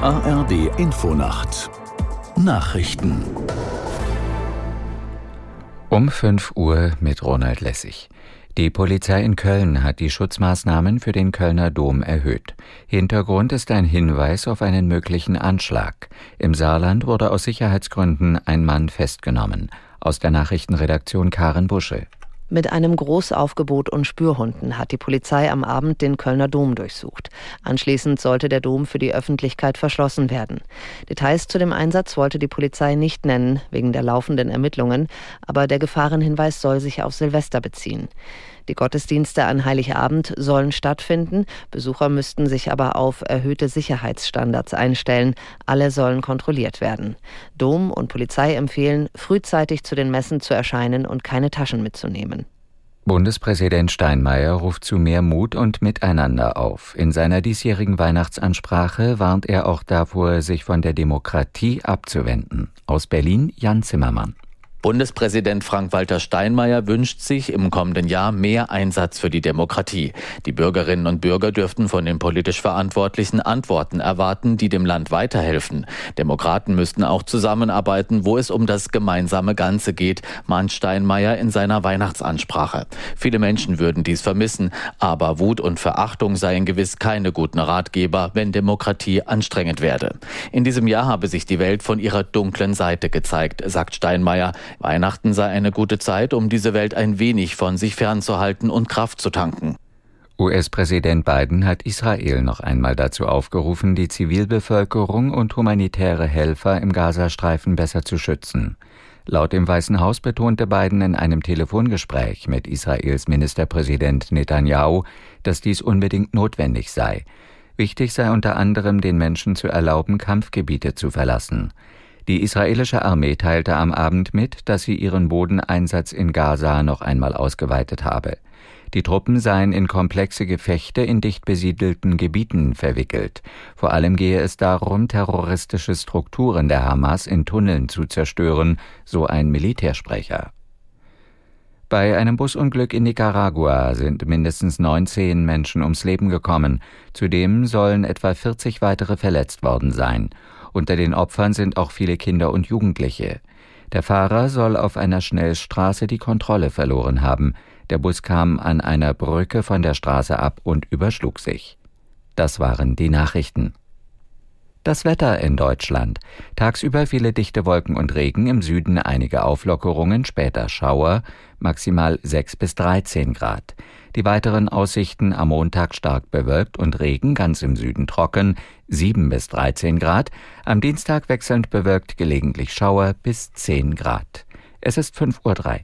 ARD Infonacht Nachrichten um 5 Uhr mit Ronald Lessig. Die Polizei in Köln hat die Schutzmaßnahmen für den Kölner Dom erhöht. Hintergrund ist ein Hinweis auf einen möglichen Anschlag. Im Saarland wurde aus Sicherheitsgründen ein Mann festgenommen. Aus der Nachrichtenredaktion Karen Busche. Mit einem Großaufgebot und Spürhunden hat die Polizei am Abend den Kölner Dom durchsucht. Anschließend sollte der Dom für die Öffentlichkeit verschlossen werden. Details zu dem Einsatz wollte die Polizei nicht nennen, wegen der laufenden Ermittlungen, aber der Gefahrenhinweis soll sich auf Silvester beziehen. Die Gottesdienste an Heiligabend sollen stattfinden, Besucher müssten sich aber auf erhöhte Sicherheitsstandards einstellen, alle sollen kontrolliert werden. Dom und Polizei empfehlen, frühzeitig zu den Messen zu erscheinen und keine Taschen mitzunehmen. Bundespräsident Steinmeier ruft zu mehr Mut und Miteinander auf. In seiner diesjährigen Weihnachtsansprache warnt er auch davor, sich von der Demokratie abzuwenden. Aus Berlin Jan Zimmermann. Bundespräsident Frank-Walter Steinmeier wünscht sich im kommenden Jahr mehr Einsatz für die Demokratie. Die Bürgerinnen und Bürger dürften von den politisch Verantwortlichen Antworten erwarten, die dem Land weiterhelfen. Demokraten müssten auch zusammenarbeiten, wo es um das gemeinsame Ganze geht, mahnt Steinmeier in seiner Weihnachtsansprache. Viele Menschen würden dies vermissen, aber Wut und Verachtung seien gewiss keine guten Ratgeber, wenn Demokratie anstrengend werde. In diesem Jahr habe sich die Welt von ihrer dunklen Seite gezeigt, sagt Steinmeier. Weihnachten sei eine gute Zeit, um diese Welt ein wenig von sich fernzuhalten und Kraft zu tanken. US-Präsident Biden hat Israel noch einmal dazu aufgerufen, die Zivilbevölkerung und humanitäre Helfer im Gazastreifen besser zu schützen. Laut dem Weißen Haus betonte Biden in einem Telefongespräch mit Israels Ministerpräsident Netanyahu, dass dies unbedingt notwendig sei. Wichtig sei unter anderem, den Menschen zu erlauben, Kampfgebiete zu verlassen. Die israelische Armee teilte am Abend mit, dass sie ihren Bodeneinsatz in Gaza noch einmal ausgeweitet habe. Die Truppen seien in komplexe Gefechte in dicht besiedelten Gebieten verwickelt. Vor allem gehe es darum, terroristische Strukturen der Hamas in Tunneln zu zerstören, so ein Militärsprecher. Bei einem Busunglück in Nicaragua sind mindestens 19 Menschen ums Leben gekommen. Zudem sollen etwa 40 weitere verletzt worden sein. Unter den Opfern sind auch viele Kinder und Jugendliche. Der Fahrer soll auf einer Schnellstraße die Kontrolle verloren haben. Der Bus kam an einer Brücke von der Straße ab und überschlug sich. Das waren die Nachrichten. Das Wetter in Deutschland. Tagsüber viele dichte Wolken und Regen, im Süden einige Auflockerungen, später Schauer, maximal 6 bis 13 Grad. Die weiteren Aussichten am Montag stark bewölkt und Regen, ganz im Süden trocken, 7 bis 13 Grad. Am Dienstag wechselnd bewölkt, gelegentlich Schauer bis 10 Grad. Es ist 5.03 Uhr.